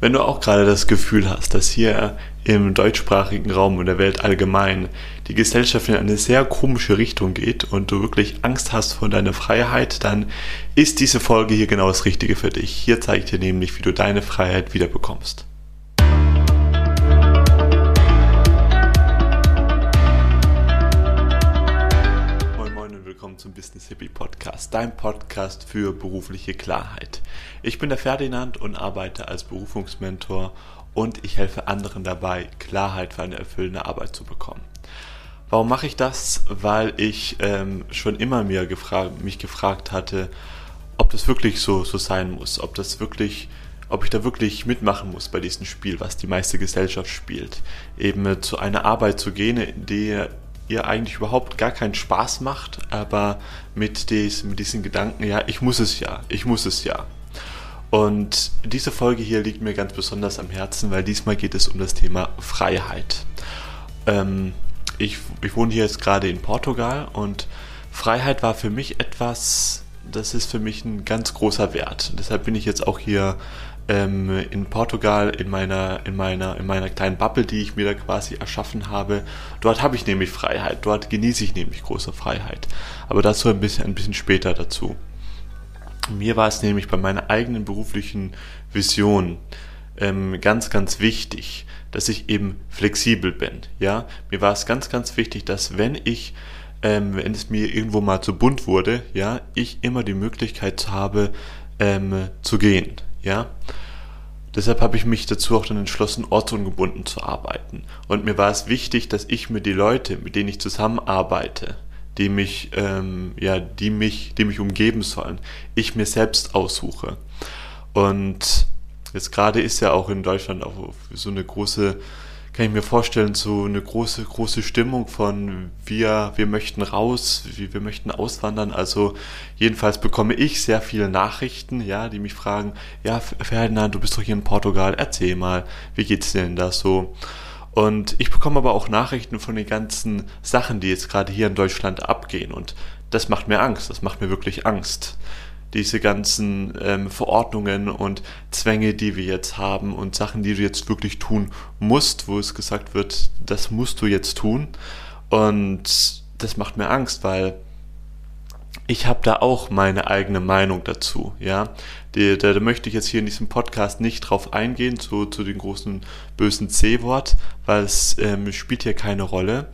Wenn du auch gerade das Gefühl hast, dass hier im deutschsprachigen Raum und der Welt allgemein die Gesellschaft in eine sehr komische Richtung geht und du wirklich Angst hast vor deiner Freiheit, dann ist diese Folge hier genau das Richtige für dich. Hier zeige ich dir nämlich, wie du deine Freiheit wieder Business Hippie Podcast, dein Podcast für berufliche Klarheit. Ich bin der Ferdinand und arbeite als Berufungsmentor und ich helfe anderen dabei, Klarheit für eine erfüllende Arbeit zu bekommen. Warum mache ich das? Weil ich ähm, schon immer mir gefragt, mich gefragt hatte, ob das wirklich so, so sein muss, ob das wirklich ob ich da wirklich mitmachen muss bei diesem Spiel, was die meiste Gesellschaft spielt. Eben zu einer Arbeit zu gehen, die ihr eigentlich überhaupt gar keinen Spaß macht, aber mit, des, mit diesen Gedanken, ja, ich muss es ja, ich muss es ja. Und diese Folge hier liegt mir ganz besonders am Herzen, weil diesmal geht es um das Thema Freiheit. Ähm, ich, ich wohne hier jetzt gerade in Portugal und Freiheit war für mich etwas, das ist für mich ein ganz großer Wert. Deshalb bin ich jetzt auch hier ähm, in Portugal in meiner, in, meiner, in meiner kleinen Bubble, die ich mir da quasi erschaffen habe. Dort habe ich nämlich Freiheit, dort genieße ich nämlich große Freiheit. Aber dazu ein bisschen, ein bisschen später dazu. Mir war es nämlich bei meiner eigenen beruflichen Vision ähm, ganz, ganz wichtig, dass ich eben flexibel bin. Ja, mir war es ganz, ganz wichtig, dass wenn ich ähm, wenn es mir irgendwo mal zu bunt wurde, ja, ich immer die Möglichkeit habe, ähm, zu gehen. Ja? Deshalb habe ich mich dazu auch dann entschlossen, ortsungebunden zu arbeiten. Und mir war es wichtig, dass ich mir die Leute, mit denen ich zusammenarbeite, die mich, ähm, ja, die mich, die mich umgeben sollen, ich mir selbst aussuche. Und jetzt gerade ist ja auch in Deutschland auch so eine große kann ich mir vorstellen, so eine große, große Stimmung von wir, wir möchten raus, wir, möchten auswandern. Also jedenfalls bekomme ich sehr viele Nachrichten, ja, die mich fragen, ja, Ferdinand, du bist doch hier in Portugal, erzähl mal, wie geht's dir denn da so? Und ich bekomme aber auch Nachrichten von den ganzen Sachen, die jetzt gerade hier in Deutschland abgehen. Und das macht mir Angst, das macht mir wirklich Angst diese ganzen ähm, Verordnungen und Zwänge, die wir jetzt haben und Sachen, die du jetzt wirklich tun musst, wo es gesagt wird, das musst du jetzt tun. Und das macht mir Angst, weil ich habe da auch meine eigene Meinung dazu, ja. Da, da, möchte ich jetzt hier in diesem Podcast nicht drauf eingehen, zu, zu dem großen bösen C-Wort, weil es ähm, spielt hier keine Rolle.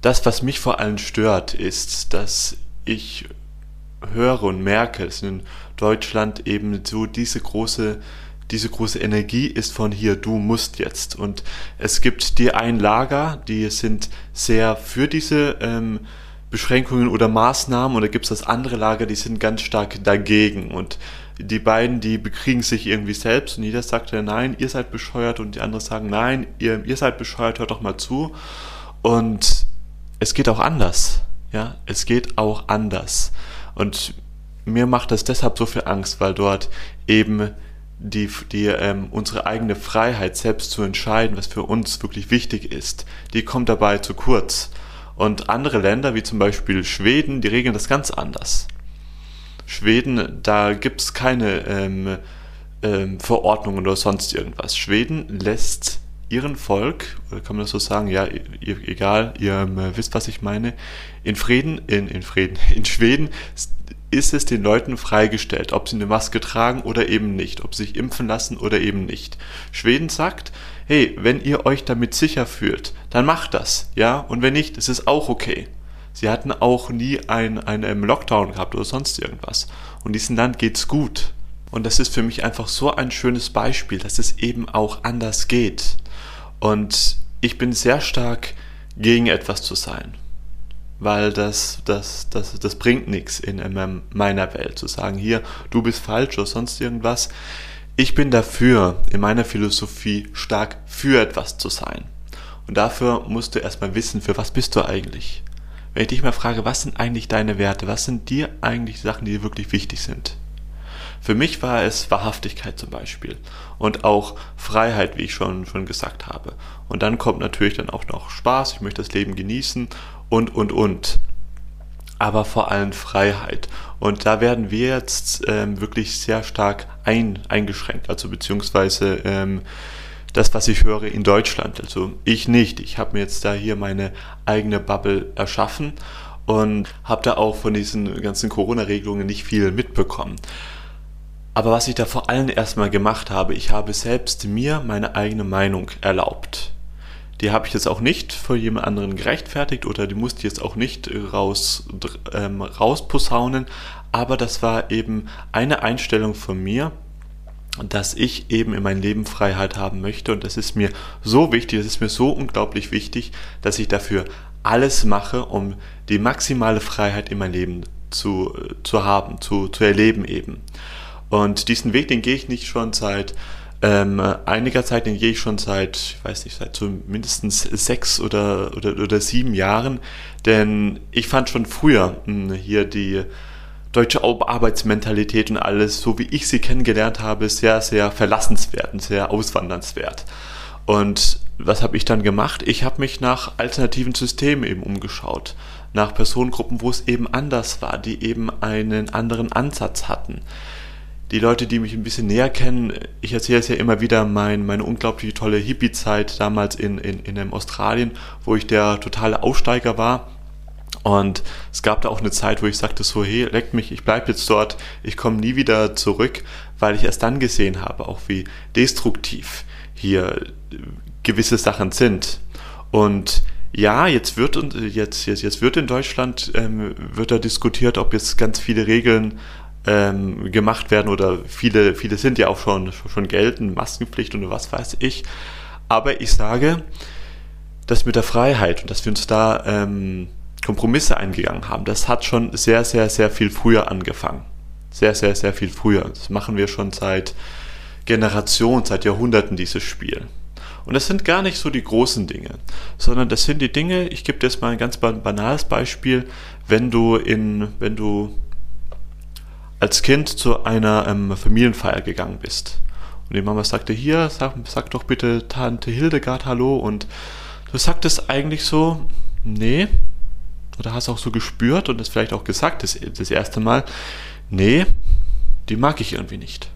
Das, was mich vor allem stört, ist, dass ich höre und merke, dass in Deutschland eben so diese große diese große Energie ist von hier, du musst jetzt. Und es gibt die ein Lager, die sind sehr für diese ähm, Beschränkungen oder Maßnahmen, und da gibt es das andere Lager, die sind ganz stark dagegen. Und die beiden, die bekriegen sich irgendwie selbst und jeder sagt ja, nein, ihr seid bescheuert und die anderen sagen, nein, ihr, ihr seid bescheuert, hört doch mal zu. Und es geht auch anders. Ja, es geht auch anders. Und mir macht das deshalb so viel Angst, weil dort eben die, die ähm, unsere eigene Freiheit selbst zu entscheiden, was für uns wirklich wichtig ist, die kommt dabei zu kurz. Und andere Länder, wie zum Beispiel Schweden, die regeln das ganz anders. Schweden, da gibt's keine ähm, ähm, Verordnungen oder sonst irgendwas. Schweden lässt ihren Volk, kann man das so sagen, ja, egal, ihr äh, wisst, was ich meine, in Frieden, in, in Frieden, in Schweden ist es den Leuten freigestellt, ob sie eine Maske tragen oder eben nicht, ob sie sich impfen lassen oder eben nicht. Schweden sagt, hey, wenn ihr euch damit sicher fühlt, dann macht das, ja, und wenn nicht, ist es auch okay. Sie hatten auch nie einen, einen Lockdown gehabt oder sonst irgendwas. Und diesem Land geht's gut. Und das ist für mich einfach so ein schönes Beispiel, dass es eben auch anders geht. Und ich bin sehr stark gegen etwas zu sein, weil das, das, das, das bringt nichts in meiner Welt zu sagen, hier, du bist falsch oder sonst irgendwas. Ich bin dafür, in meiner Philosophie stark für etwas zu sein. Und dafür musst du erstmal wissen, für was bist du eigentlich. Wenn ich dich mal frage, was sind eigentlich deine Werte, was sind dir eigentlich Sachen, die dir wirklich wichtig sind? Für mich war es Wahrhaftigkeit zum Beispiel und auch Freiheit, wie ich schon, schon gesagt habe. Und dann kommt natürlich dann auch noch Spaß, ich möchte das Leben genießen und, und, und. aber vor allem Freiheit. Und da werden wir jetzt ähm, wirklich sehr stark ein, eingeschränkt, also beziehungsweise ähm, das, was ich höre in Deutschland. Also ich nicht. Ich habe mir jetzt da hier meine eigene Bubble erschaffen und habe da auch von diesen ganzen Corona-Regelungen nicht viel mitbekommen. Aber was ich da vor allem erstmal gemacht habe, ich habe selbst mir meine eigene Meinung erlaubt. Die habe ich jetzt auch nicht vor jemand anderen gerechtfertigt oder die musste ich jetzt auch nicht raus, ähm, rausposaunen, aber das war eben eine Einstellung von mir, dass ich eben in meinem Leben Freiheit haben möchte und das ist mir so wichtig, das ist mir so unglaublich wichtig, dass ich dafür alles mache, um die maximale Freiheit in meinem Leben zu, zu haben, zu, zu erleben eben. Und diesen Weg, den gehe ich nicht schon seit ähm, einiger Zeit, den gehe ich schon seit, ich weiß nicht, seit so mindestens sechs oder, oder, oder sieben Jahren. Denn ich fand schon früher mh, hm, hier die deutsche Arbeitsmentalität und alles, so wie ich sie kennengelernt habe, sehr, sehr verlassenswert und sehr auswandernswert. Und was habe ich dann gemacht? Ich habe mich nach alternativen Systemen eben umgeschaut, nach Personengruppen, wo es eben anders war, die eben einen anderen Ansatz hatten die Leute, die mich ein bisschen näher kennen, ich erzähle es ja immer wieder, mein, meine unglaublich tolle Hippie-Zeit damals in, in, in Australien, wo ich der totale Aussteiger war. Und es gab da auch eine Zeit, wo ich sagte so, hey, leckt mich, ich bleibe jetzt dort, ich komme nie wieder zurück, weil ich erst dann gesehen habe, auch wie destruktiv hier gewisse Sachen sind. Und ja, jetzt wird jetzt, jetzt, jetzt wird in Deutschland ähm, wird da diskutiert, ob jetzt ganz viele Regeln ähm, gemacht werden oder viele, viele sind ja auch schon, schon gelten, Maskenpflicht und was weiß ich. Aber ich sage, dass mit der Freiheit und dass wir uns da ähm, Kompromisse eingegangen haben, das hat schon sehr, sehr, sehr viel früher angefangen. Sehr, sehr, sehr viel früher. Das machen wir schon seit Generationen, seit Jahrhunderten dieses Spiel. Und das sind gar nicht so die großen Dinge, sondern das sind die Dinge, ich gebe dir jetzt mal ein ganz banales Beispiel, wenn du in, wenn du als Kind zu einer ähm, Familienfeier gegangen bist. Und die Mama sagte, hier, sag, sag doch bitte Tante Hildegard Hallo. Und du sagtest eigentlich so, nee. Oder hast auch so gespürt und das vielleicht auch gesagt das, das erste Mal, nee, die mag ich irgendwie nicht.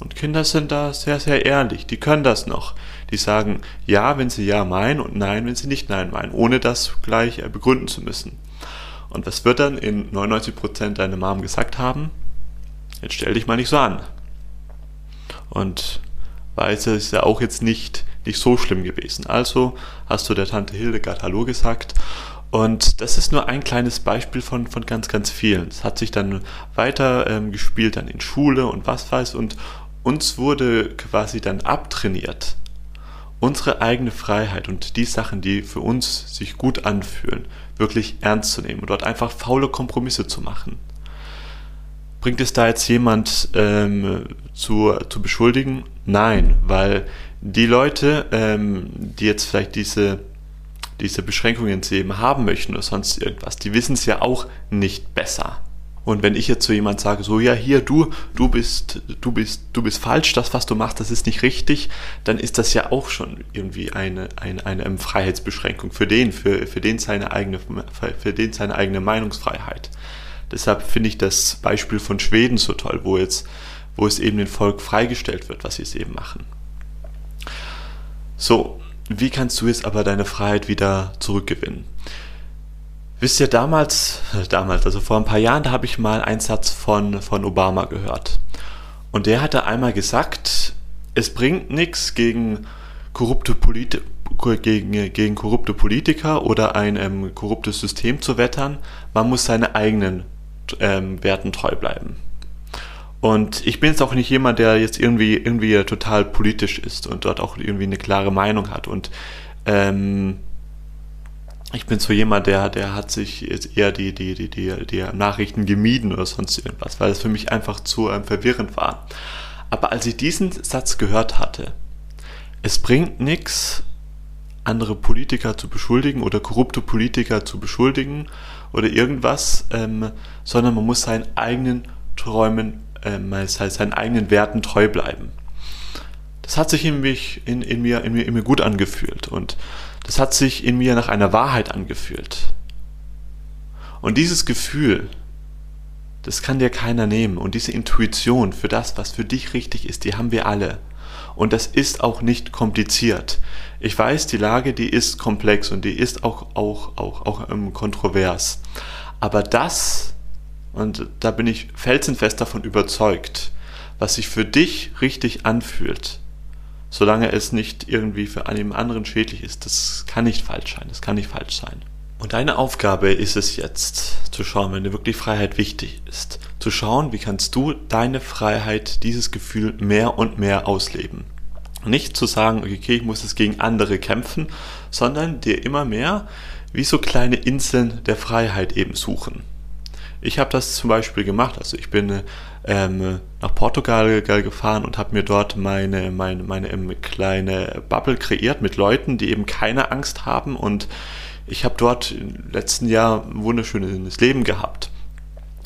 Und Kinder sind da sehr, sehr ehrlich. Die können das noch. Die sagen ja, wenn sie ja meinen und nein, wenn sie nicht nein meinen, ohne das gleich äh, begründen zu müssen. Und was wird dann in 99% deine Mom gesagt haben? Jetzt stell dich mal nicht so an. Und Weise ist ja auch jetzt nicht, nicht so schlimm gewesen. Also hast du der Tante Hildegard Hallo gesagt. Und das ist nur ein kleines Beispiel von, von ganz, ganz vielen. Es hat sich dann weiter ähm, gespielt dann in Schule und was weiß. Und uns wurde quasi dann abtrainiert, unsere eigene Freiheit und die Sachen, die für uns sich gut anfühlen, wirklich ernst zu nehmen und dort einfach faule Kompromisse zu machen. Bringt es da jetzt jemand ähm, zu, zu beschuldigen? Nein, weil die Leute, ähm, die jetzt vielleicht diese, diese Beschränkungen ins Leben haben möchten oder sonst irgendwas, die wissen es ja auch nicht besser. Und wenn ich jetzt zu jemand sage, so ja, hier, du, du bist, du bist, du bist falsch, das, was du machst, das ist nicht richtig, dann ist das ja auch schon irgendwie eine, eine, eine Freiheitsbeschränkung für den, für, für den seine eigene, für den seine eigene Meinungsfreiheit. Deshalb finde ich das Beispiel von Schweden so toll, wo jetzt, wo es eben den Volk freigestellt wird, was sie es eben machen. So, wie kannst du jetzt aber deine Freiheit wieder zurückgewinnen? Wisst ihr, damals, damals, also vor ein paar Jahren, da habe ich mal einen Satz von, von Obama gehört. Und der hatte einmal gesagt, es bringt nichts gegen korrupte, Polit gegen, gegen korrupte Politiker oder ein ähm, korruptes System zu wettern. Man muss seine eigenen ähm, Werten treu bleiben. Und ich bin jetzt auch nicht jemand, der jetzt irgendwie, irgendwie total politisch ist und dort auch irgendwie eine klare Meinung hat. Und ähm, ich bin so jemand, der, der hat sich eher die, die, die, die, die Nachrichten gemieden oder sonst irgendwas, weil es für mich einfach zu ähm, verwirrend war. Aber als ich diesen Satz gehört hatte, es bringt nichts, andere Politiker zu beschuldigen oder korrupte Politiker zu beschuldigen oder irgendwas, ähm, sondern man muss seinen eigenen Träumen, ähm, seinen eigenen Werten treu bleiben. Das hat sich in, mich, in, in, mir, in, mir, in mir gut angefühlt und das hat sich in mir nach einer Wahrheit angefühlt. Und dieses Gefühl, das kann dir keiner nehmen. Und diese Intuition für das, was für dich richtig ist, die haben wir alle. Und das ist auch nicht kompliziert. Ich weiß, die Lage, die ist komplex und die ist auch, auch, auch, auch ähm, kontrovers. Aber das, und da bin ich felsenfest davon überzeugt, was sich für dich richtig anfühlt, solange es nicht irgendwie für einen anderen schädlich ist, das kann nicht falsch sein. Das kann nicht falsch sein. Und deine Aufgabe ist es jetzt, zu schauen, wenn dir wirklich Freiheit wichtig ist, zu schauen, wie kannst du deine Freiheit, dieses Gefühl mehr und mehr ausleben. Nicht zu sagen, okay, ich muss es gegen andere kämpfen, sondern dir immer mehr wie so kleine Inseln der Freiheit eben suchen. Ich habe das zum Beispiel gemacht. Also ich bin ähm, nach Portugal gefahren und habe mir dort meine, meine, meine ähm, kleine Bubble kreiert mit Leuten, die eben keine Angst haben und ich habe dort im letzten Jahr ein wunderschönes Leben gehabt.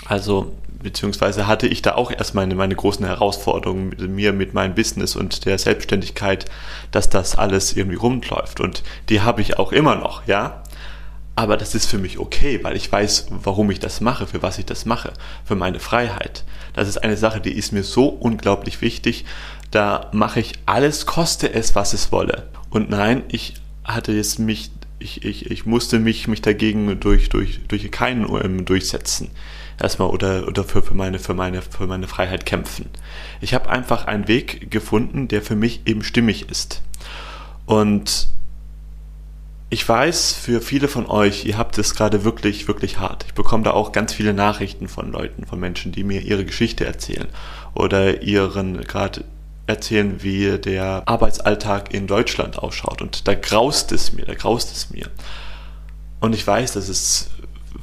Also, beziehungsweise hatte ich da auch erst meine, meine großen Herausforderungen mit mir, mit meinem Business und der Selbstständigkeit, dass das alles irgendwie rumläuft. Und die habe ich auch immer noch, ja. Aber das ist für mich okay, weil ich weiß, warum ich das mache, für was ich das mache, für meine Freiheit. Das ist eine Sache, die ist mir so unglaublich wichtig. Da mache ich alles, koste es, was es wolle. Und nein, ich hatte jetzt mich ich, ich, ich musste mich, mich dagegen durch, durch, durch keinen ähm, durchsetzen. Erstmal oder, oder für, für, meine, für, meine, für meine Freiheit kämpfen. Ich habe einfach einen Weg gefunden, der für mich eben stimmig ist. Und ich weiß, für viele von euch, ihr habt es gerade wirklich, wirklich hart. Ich bekomme da auch ganz viele Nachrichten von Leuten, von Menschen, die mir ihre Geschichte erzählen oder ihren gerade erzählen, wie der Arbeitsalltag in Deutschland ausschaut. Und da graust es mir, da graust es mir. Und ich weiß, dass es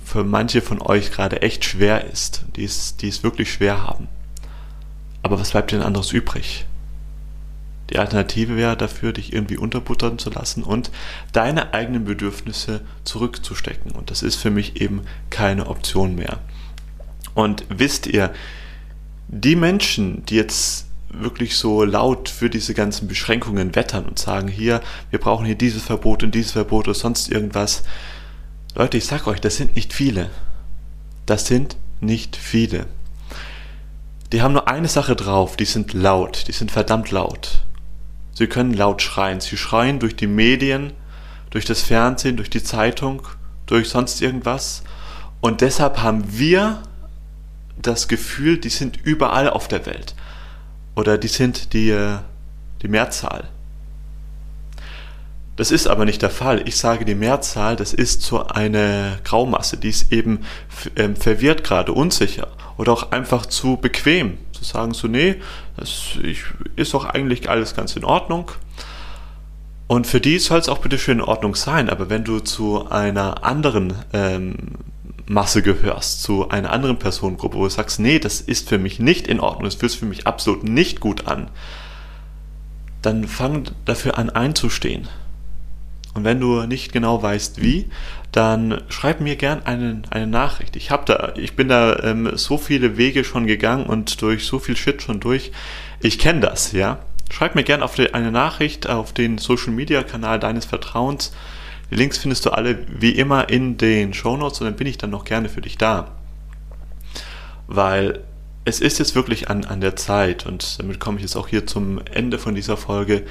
für manche von euch gerade echt schwer ist, die es, die es wirklich schwer haben. Aber was bleibt denn anderes übrig? Die Alternative wäre dafür, dich irgendwie unterbuttern zu lassen und deine eigenen Bedürfnisse zurückzustecken. Und das ist für mich eben keine Option mehr. Und wisst ihr, die Menschen, die jetzt wirklich so laut für diese ganzen Beschränkungen wettern und sagen, hier, wir brauchen hier dieses Verbot und dieses Verbot oder sonst irgendwas. Leute, ich sag euch, das sind nicht viele. Das sind nicht viele. Die haben nur eine Sache drauf, die sind laut, die sind verdammt laut. Sie können laut schreien. Sie schreien durch die Medien, durch das Fernsehen, durch die Zeitung, durch sonst irgendwas. Und deshalb haben wir das Gefühl, die sind überall auf der Welt oder die sind die, äh, die Mehrzahl. Das ist aber nicht der Fall. Ich sage die Mehrzahl, das ist so eine Graumasse, die ist eben ähm, verwirrt gerade, unsicher oder auch einfach zu bequem. Sagen so, nee, das ist doch eigentlich alles ganz in Ordnung. Und für die soll es auch bitte schön in Ordnung sein, aber wenn du zu einer anderen ähm, Masse gehörst, zu einer anderen Personengruppe, wo du sagst, nee, das ist für mich nicht in Ordnung, das fühlt sich für mich absolut nicht gut an, dann fang dafür an einzustehen. Und wenn du nicht genau weißt, wie, dann schreib mir gern eine, eine Nachricht. Ich hab da, ich bin da ähm, so viele Wege schon gegangen und durch so viel Shit schon durch. Ich kenne das, ja. Schreib mir gern auf die, eine Nachricht auf den Social Media Kanal deines Vertrauens die Links findest du alle wie immer in den Show Notes und dann bin ich dann noch gerne für dich da. Weil es ist jetzt wirklich an, an der Zeit und damit komme ich jetzt auch hier zum Ende von dieser Folge,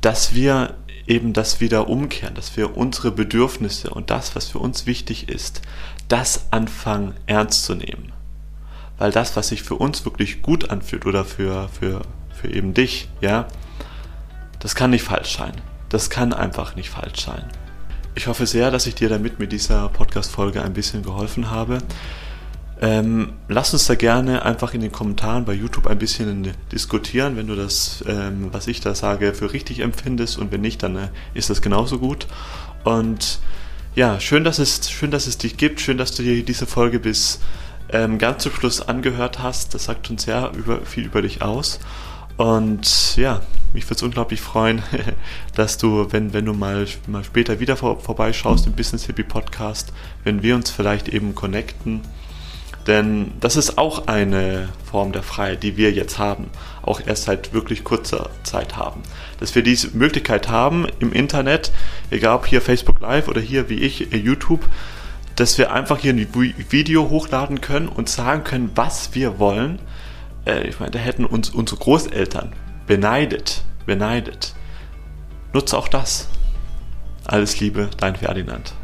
dass wir eben das wieder umkehren, dass wir unsere Bedürfnisse und das, was für uns wichtig ist, das anfangen ernst zu nehmen. Weil das, was sich für uns wirklich gut anfühlt oder für, für, für eben dich, ja, das kann nicht falsch sein. Das kann einfach nicht falsch sein. Ich hoffe sehr, dass ich dir damit mit dieser Podcast-Folge ein bisschen geholfen habe. Ähm, lass uns da gerne einfach in den Kommentaren bei YouTube ein bisschen diskutieren, wenn du das, ähm, was ich da sage, für richtig empfindest und wenn nicht, dann äh, ist das genauso gut. Und ja, schön, dass es, schön, dass es dich gibt, schön, dass du dir diese Folge bis ähm, ganz zum Schluss angehört hast. Das sagt uns sehr über, viel über dich aus. Und ja, mich würde es unglaublich freuen, dass du, wenn, wenn du mal, mal später wieder vor, vorbeischaust im Business Hippie Podcast, wenn wir uns vielleicht eben connecten. Denn das ist auch eine Form der Freiheit, die wir jetzt haben, auch erst seit wirklich kurzer Zeit haben. Dass wir diese Möglichkeit haben im Internet, egal ob hier Facebook Live oder hier wie ich äh, YouTube, dass wir einfach hier ein Video hochladen können und sagen können, was wir wollen. Äh, ich meine, da hätten uns unsere Großeltern beneidet, beneidet. Nutze auch das. Alles Liebe, dein Ferdinand.